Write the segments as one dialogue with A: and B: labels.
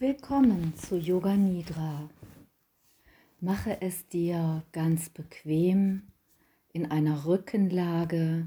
A: Willkommen zu Yoga Nidra. Mache es dir ganz bequem in einer Rückenlage.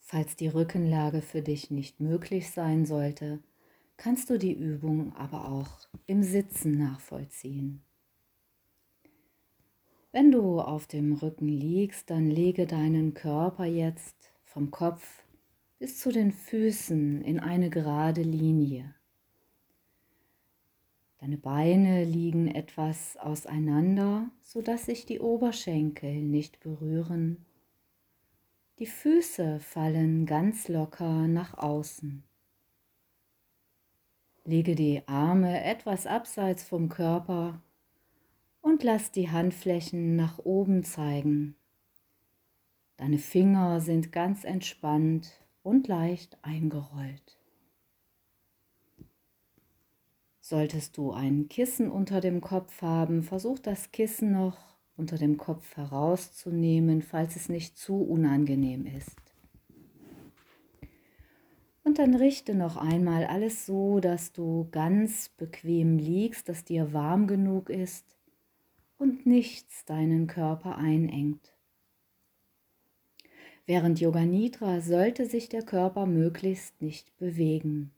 A: Falls die Rückenlage für dich nicht möglich sein sollte, kannst du die Übung aber auch im Sitzen nachvollziehen. Wenn du auf dem Rücken liegst, dann lege deinen Körper jetzt vom Kopf bis zu den Füßen in eine gerade Linie. Deine Beine liegen etwas auseinander, sodass sich die Oberschenkel nicht berühren. Die Füße fallen ganz locker nach außen. Lege die Arme etwas abseits vom Körper und lass die Handflächen nach oben zeigen. Deine Finger sind ganz entspannt und leicht eingerollt. Solltest du ein Kissen unter dem Kopf haben, versuch das Kissen noch unter dem Kopf herauszunehmen, falls es nicht zu unangenehm ist. Und dann richte noch einmal alles so, dass du ganz bequem liegst, dass dir warm genug ist und nichts deinen Körper einengt. Während Yoga Nidra sollte sich der Körper möglichst nicht bewegen.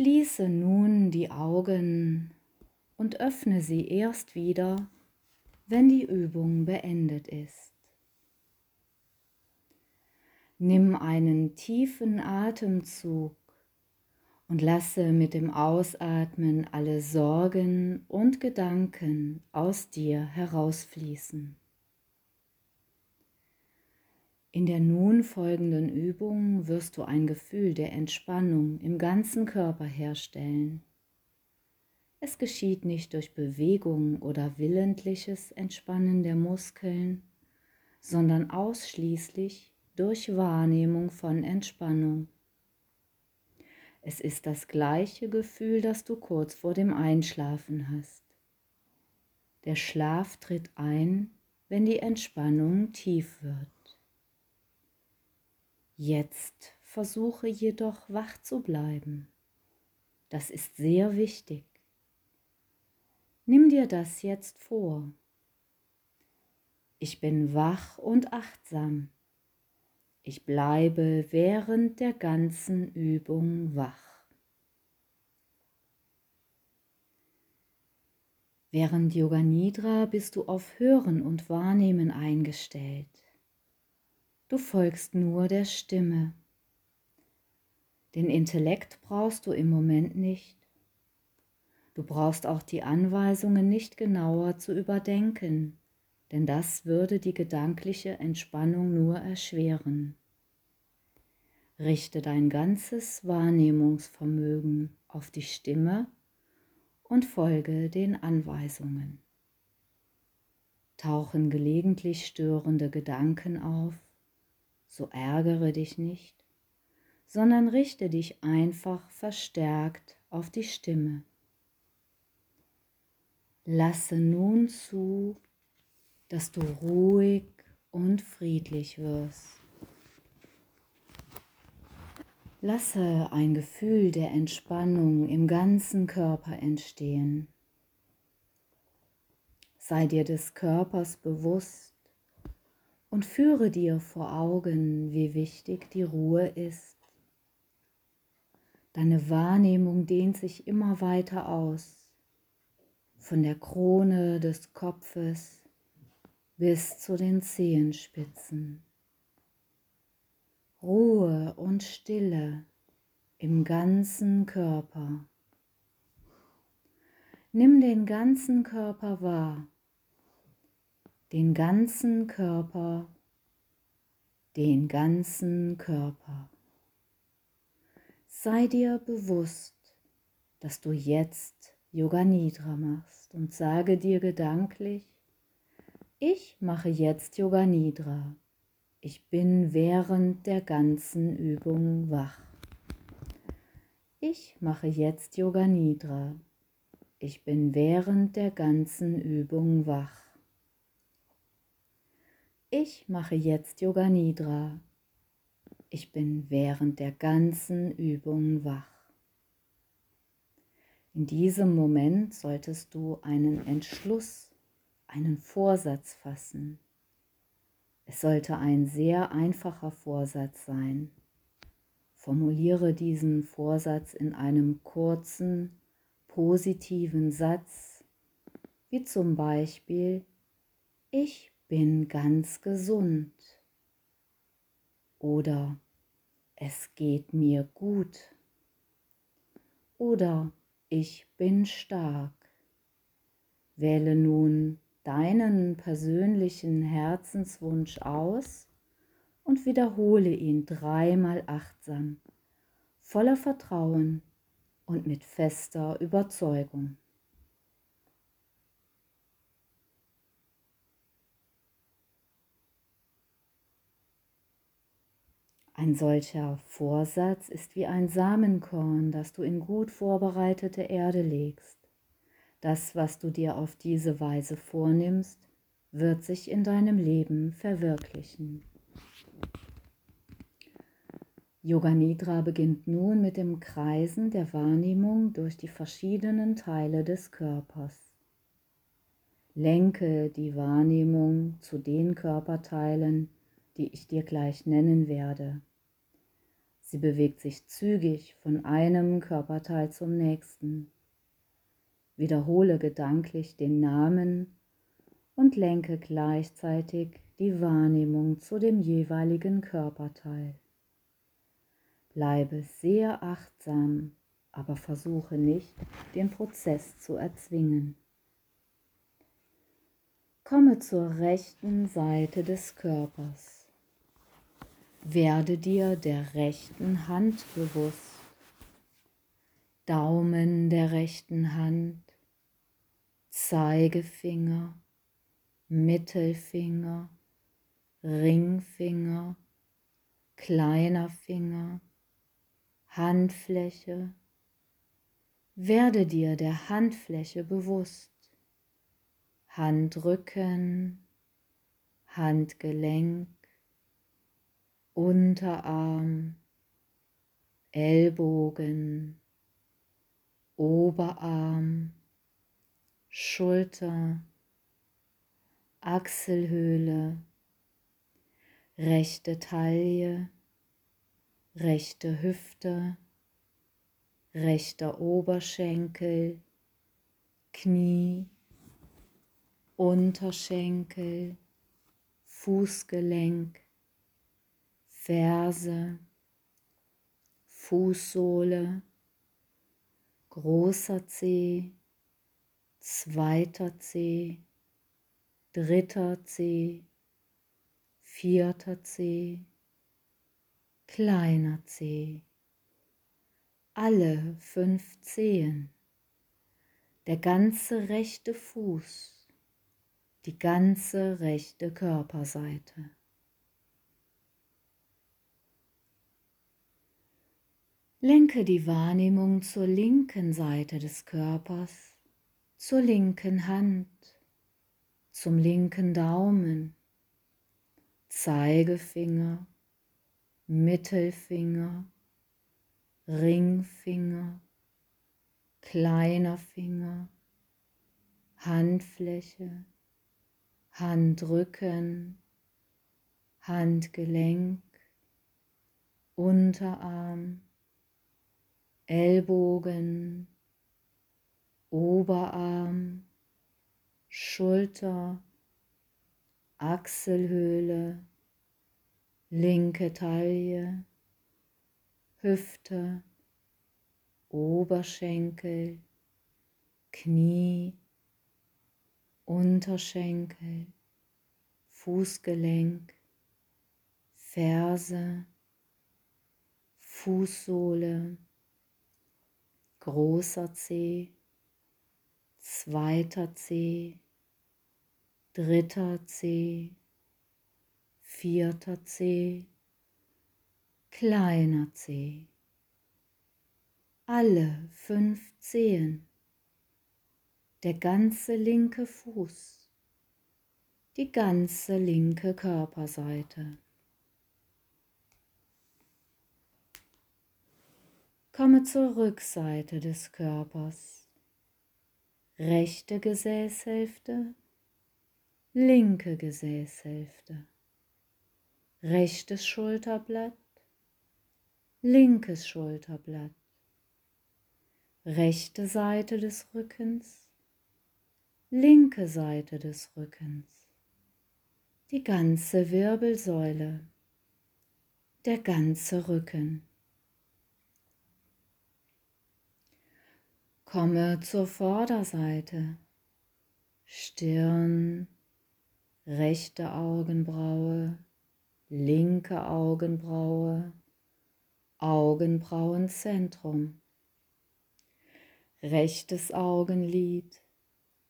A: Schließe nun die Augen und öffne sie erst wieder, wenn die Übung beendet ist. Nimm einen tiefen Atemzug und lasse mit dem Ausatmen alle Sorgen und Gedanken aus dir herausfließen. In der nun folgenden Übung wirst du ein Gefühl der Entspannung im ganzen Körper herstellen. Es geschieht nicht durch Bewegung oder willentliches Entspannen der Muskeln, sondern ausschließlich durch Wahrnehmung von Entspannung. Es ist das gleiche Gefühl, das du kurz vor dem Einschlafen hast. Der Schlaf tritt ein, wenn die Entspannung tief wird. Jetzt versuche jedoch wach zu bleiben. Das ist sehr wichtig. Nimm dir das jetzt vor. Ich bin wach und achtsam. Ich bleibe während der ganzen Übung wach. Während Yoga Nidra bist du auf Hören und Wahrnehmen eingestellt. Du folgst nur der Stimme. Den Intellekt brauchst du im Moment nicht. Du brauchst auch die Anweisungen nicht genauer zu überdenken, denn das würde die gedankliche Entspannung nur erschweren. Richte dein ganzes Wahrnehmungsvermögen auf die Stimme und folge den Anweisungen. Tauchen gelegentlich störende Gedanken auf, so ärgere dich nicht, sondern richte dich einfach verstärkt auf die Stimme. Lasse nun zu, dass du ruhig und friedlich wirst. Lasse ein Gefühl der Entspannung im ganzen Körper entstehen. Sei dir des Körpers bewusst und führe dir vor Augen, wie wichtig die Ruhe ist. Deine Wahrnehmung dehnt sich immer weiter aus, von der Krone des Kopfes bis zu den Zehenspitzen. Ruhe und Stille im ganzen Körper. Nimm den ganzen Körper wahr den ganzen Körper, den ganzen Körper. Sei dir bewusst, dass du jetzt Yoga Nidra machst und sage dir gedanklich, ich mache jetzt Yoga Nidra. Ich bin während der ganzen Übung wach. Ich mache jetzt Yoga Nidra. Ich bin während der ganzen Übung wach. Ich mache jetzt Yoga Nidra. Ich bin während der ganzen Übung wach. In diesem Moment solltest du einen Entschluss, einen Vorsatz fassen. Es sollte ein sehr einfacher Vorsatz sein. Formuliere diesen Vorsatz in einem kurzen, positiven Satz, wie zum Beispiel, ich bin ganz gesund oder es geht mir gut oder ich bin stark. Wähle nun deinen persönlichen Herzenswunsch aus und wiederhole ihn dreimal achtsam, voller Vertrauen und mit fester Überzeugung. Ein solcher Vorsatz ist wie ein Samenkorn, das du in gut vorbereitete Erde legst. Das, was du dir auf diese Weise vornimmst, wird sich in deinem Leben verwirklichen. Yoga Nidra beginnt nun mit dem Kreisen der Wahrnehmung durch die verschiedenen Teile des Körpers. Lenke die Wahrnehmung zu den Körperteilen, die ich dir gleich nennen werde. Sie bewegt sich zügig von einem Körperteil zum nächsten. Wiederhole gedanklich den Namen und lenke gleichzeitig die Wahrnehmung zu dem jeweiligen Körperteil. Bleibe sehr achtsam, aber versuche nicht, den Prozess zu erzwingen. Komme zur rechten Seite des Körpers. Werde dir der rechten Hand bewusst. Daumen der rechten Hand, Zeigefinger, Mittelfinger, Ringfinger, kleiner Finger, Handfläche. Werde dir der Handfläche bewusst. Handrücken, Handgelenk, Unterarm, Ellbogen, Oberarm, Schulter, Achselhöhle, rechte Taille, rechte Hüfte, rechter Oberschenkel, Knie, Unterschenkel, Fußgelenk, Ferse, Fußsohle, großer Zeh, zweiter Zeh, dritter Zeh, vierter Zeh, kleiner Zeh. Alle fünf Zehen, der ganze rechte Fuß, die ganze rechte Körperseite. Lenke die Wahrnehmung zur linken Seite des Körpers, zur linken Hand, zum linken Daumen, Zeigefinger, Mittelfinger, Ringfinger, kleiner Finger, Handfläche, Handrücken, Handgelenk, Unterarm, Ellbogen, Oberarm, Schulter, Achselhöhle, linke Taille, Hüfte, Oberschenkel, Knie, Unterschenkel, Fußgelenk, Ferse, Fußsohle, großer C, zweiter C, dritter C, vierter C, kleiner C. Alle fünf Zehen, der ganze linke Fuß, die ganze linke Körperseite. Komme zur Rückseite des Körpers. rechte Gesäßhälfte, linke Gesäßhälfte, rechtes Schulterblatt, linkes Schulterblatt, rechte Seite des Rückens, linke Seite des Rückens, die ganze Wirbelsäule, der ganze Rücken. Komme zur Vorderseite, Stirn, rechte Augenbraue, linke Augenbraue, Augenbrauenzentrum, rechtes Augenlid,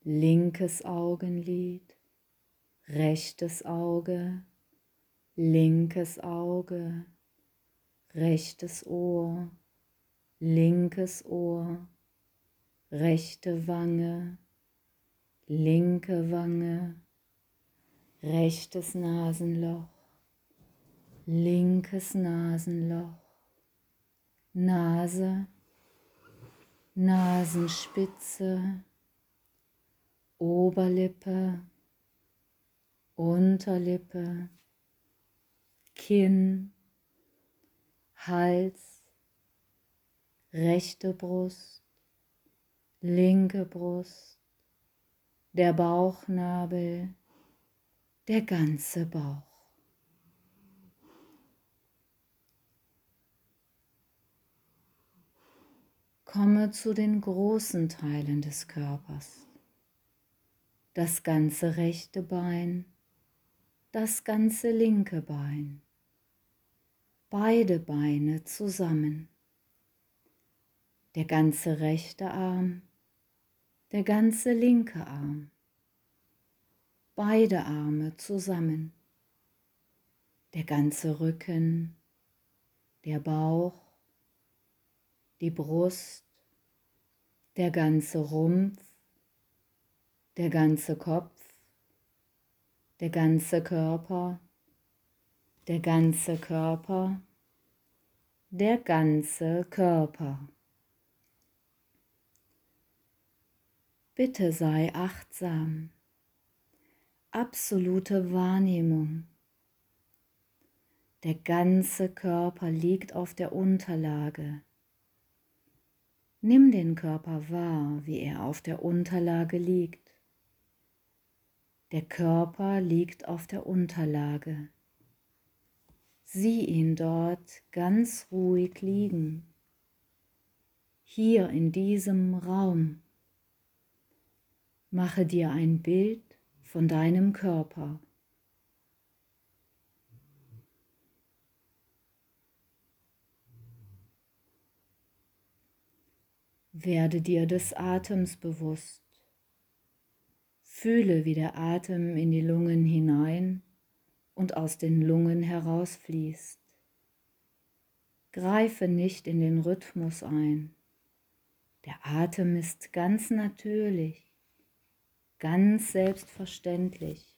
A: linkes Augenlid, rechtes Auge, linkes Auge, rechtes Ohr, linkes Ohr, rechte Wange, linke Wange, rechtes Nasenloch, linkes Nasenloch, Nase, Nasenspitze, Oberlippe, Unterlippe, Kinn, Hals, rechte Brust, linke Brust, der Bauchnabel, der ganze Bauch. Komme zu den großen Teilen des Körpers. Das ganze rechte Bein, das ganze linke Bein, beide Beine zusammen, der ganze rechte Arm, der ganze linke Arm, beide Arme zusammen, der ganze Rücken, der Bauch, die Brust, der ganze Rumpf, der ganze Kopf, der ganze Körper, der ganze Körper, der ganze Körper. Bitte sei achtsam. Absolute Wahrnehmung. Der ganze Körper liegt auf der Unterlage. Nimm den Körper wahr, wie er auf der Unterlage liegt. Der Körper liegt auf der Unterlage. Sieh ihn dort ganz ruhig liegen. Hier in diesem Raum. Mache dir ein Bild von deinem Körper. Werde dir des Atems bewusst. Fühle, wie der Atem in die Lungen hinein und aus den Lungen herausfließt. Greife nicht in den Rhythmus ein. Der Atem ist ganz natürlich ganz selbstverständlich,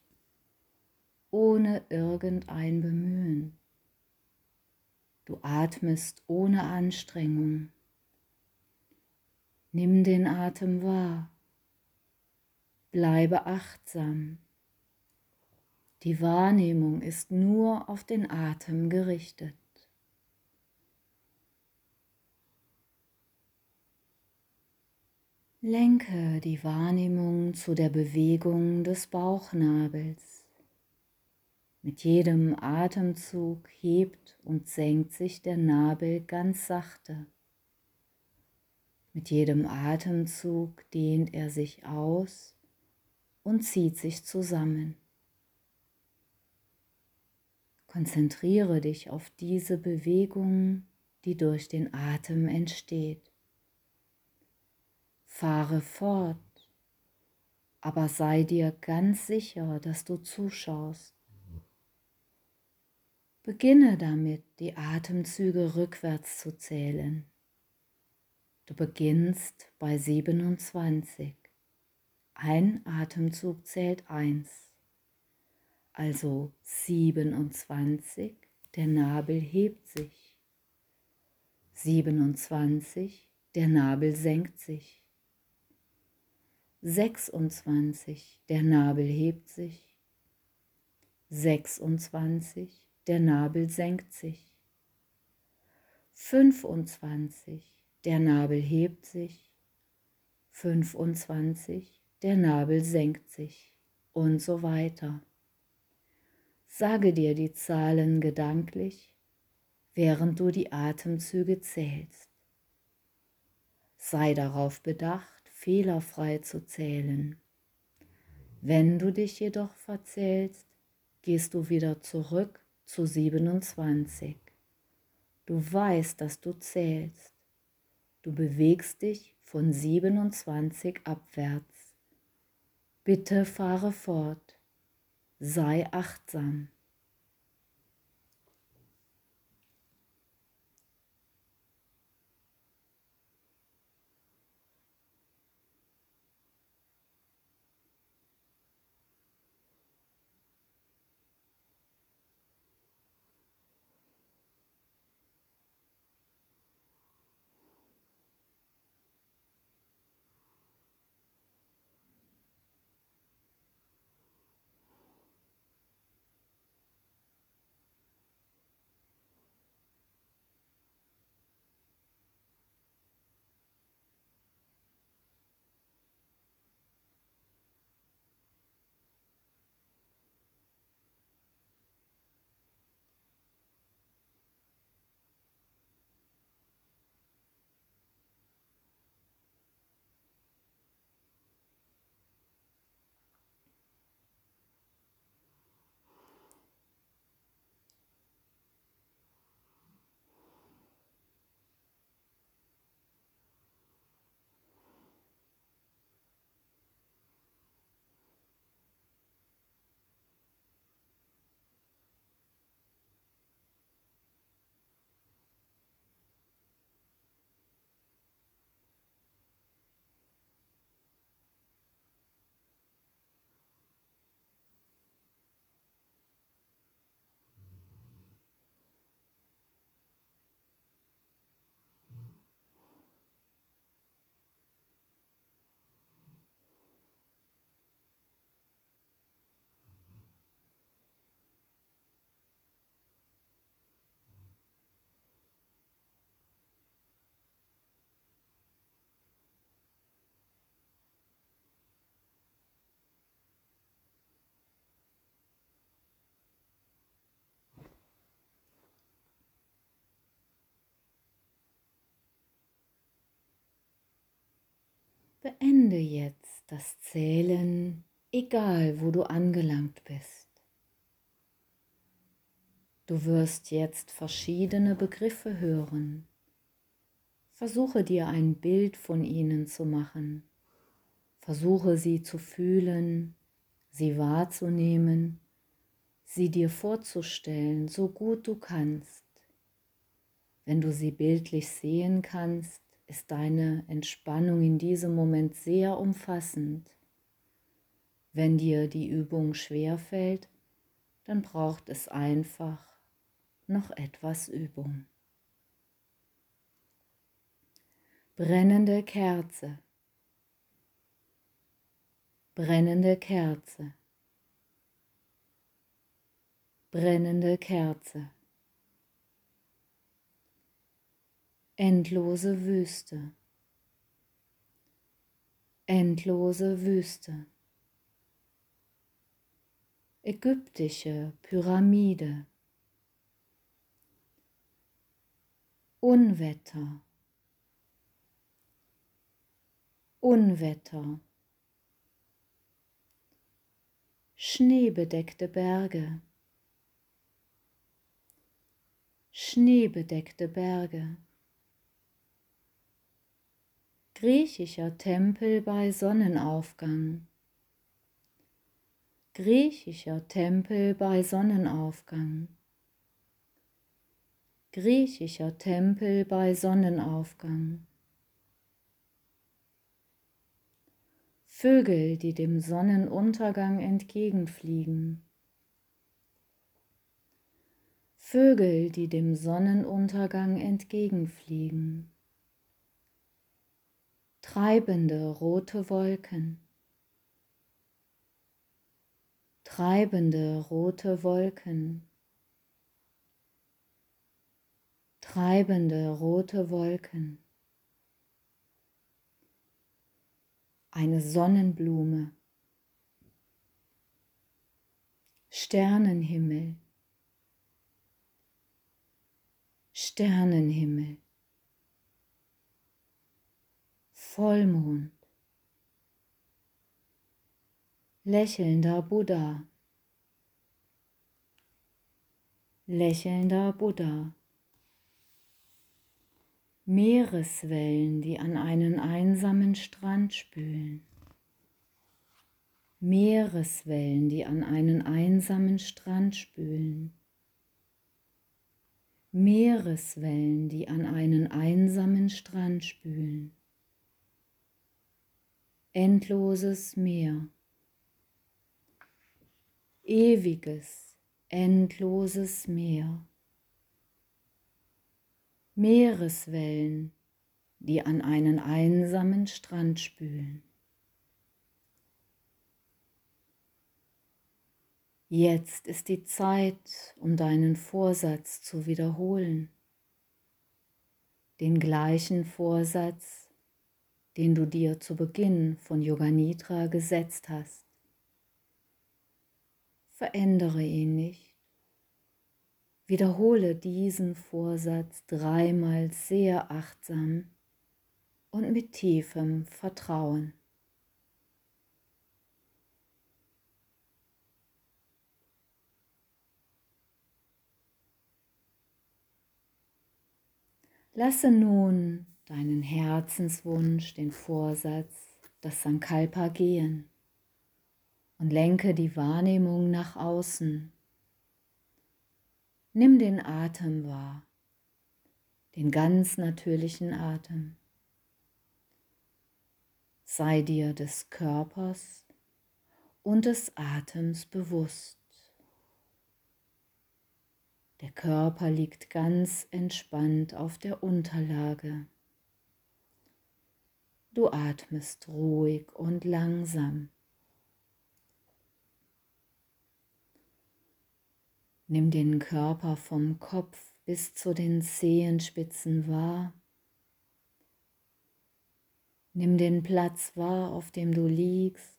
A: ohne irgendein Bemühen. Du atmest ohne Anstrengung. Nimm den Atem wahr. Bleibe achtsam. Die Wahrnehmung ist nur auf den Atem gerichtet. Lenke die Wahrnehmung zu der Bewegung des Bauchnabels. Mit jedem Atemzug hebt und senkt sich der Nabel ganz sachte. Mit jedem Atemzug dehnt er sich aus und zieht sich zusammen. Konzentriere dich auf diese Bewegung, die durch den Atem entsteht. Fahre fort, aber sei dir ganz sicher, dass du zuschaust. Beginne damit, die Atemzüge rückwärts zu zählen. Du beginnst bei 27. Ein Atemzug zählt 1. Also 27, der Nabel hebt sich. 27, der Nabel senkt sich. 26, der Nabel hebt sich. 26, der Nabel senkt sich. 25, der Nabel hebt sich. 25, der Nabel senkt sich und so weiter. Sage dir die Zahlen gedanklich, während du die Atemzüge zählst. Sei darauf bedacht, fehlerfrei zu zählen. Wenn du dich jedoch verzählst, gehst du wieder zurück zu 27. Du weißt, dass du zählst. Du bewegst dich von 27 abwärts. Bitte fahre fort. Sei achtsam. Beende jetzt das Zählen, egal wo du angelangt bist. Du wirst jetzt verschiedene Begriffe hören. Versuche dir ein Bild von ihnen zu machen. Versuche sie zu fühlen, sie wahrzunehmen, sie dir vorzustellen, so gut du kannst. Wenn du sie bildlich sehen kannst, ist deine Entspannung in diesem Moment sehr umfassend. Wenn dir die Übung schwer fällt, dann braucht es einfach noch etwas Übung. Brennende Kerze. Brennende Kerze. Brennende Kerze. Endlose Wüste, endlose Wüste, ägyptische Pyramide, Unwetter, Unwetter, schneebedeckte Berge, schneebedeckte Berge griechischer Tempel bei Sonnenaufgang. Griechischer Tempel bei Sonnenaufgang. Griechischer Tempel bei Sonnenaufgang. Vögel, die dem Sonnenuntergang entgegenfliegen. Vögel, die dem Sonnenuntergang entgegenfliegen treibende rote Wolken, treibende rote Wolken, treibende rote Wolken. Eine Sonnenblume, Sternenhimmel, Sternenhimmel. Vollmond, lächelnder Buddha, lächelnder Buddha, Meereswellen, die an einen einsamen Strand spülen. Meereswellen, die an einen einsamen Strand spülen. Meereswellen, die an einen einsamen Strand spülen. Endloses Meer. Ewiges, endloses Meer. Meereswellen, die an einen einsamen Strand spülen. Jetzt ist die Zeit, um deinen Vorsatz zu wiederholen. Den gleichen Vorsatz, den du dir zu Beginn von Yoga Nidra gesetzt hast. Verändere ihn nicht. Wiederhole diesen Vorsatz dreimal sehr achtsam und mit tiefem Vertrauen. Lasse nun deinen Herzenswunsch, den Vorsatz, das Sankalpa gehen und lenke die Wahrnehmung nach außen. Nimm den Atem wahr, den ganz natürlichen Atem. Sei dir des Körpers und des Atems bewusst. Der Körper liegt ganz entspannt auf der Unterlage. Du atmest ruhig und langsam. Nimm den Körper vom Kopf bis zu den Zehenspitzen wahr. Nimm den Platz wahr, auf dem du liegst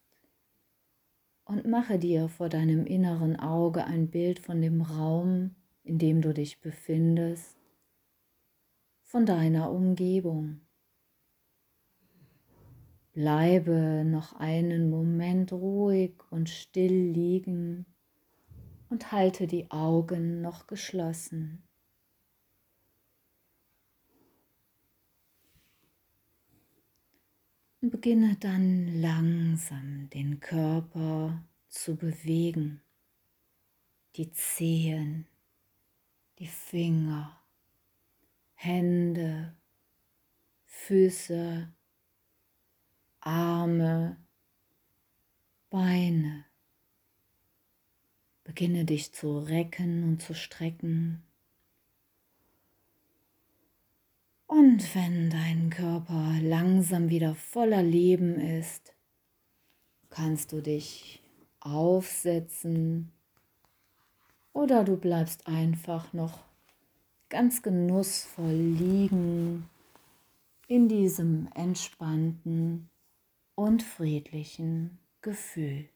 A: und mache dir vor deinem inneren Auge ein Bild von dem Raum, in dem du dich befindest, von deiner Umgebung. Bleibe noch einen Moment ruhig und still liegen und halte die Augen noch geschlossen. Beginne dann langsam den Körper zu bewegen, die Zehen, die Finger, Hände, Füße, Arme, Beine. Beginne dich zu recken und zu strecken. Und wenn dein Körper langsam wieder voller Leben ist, kannst du dich aufsetzen oder du bleibst einfach noch ganz genussvoll liegen in diesem entspannten und friedlichen Gefühl.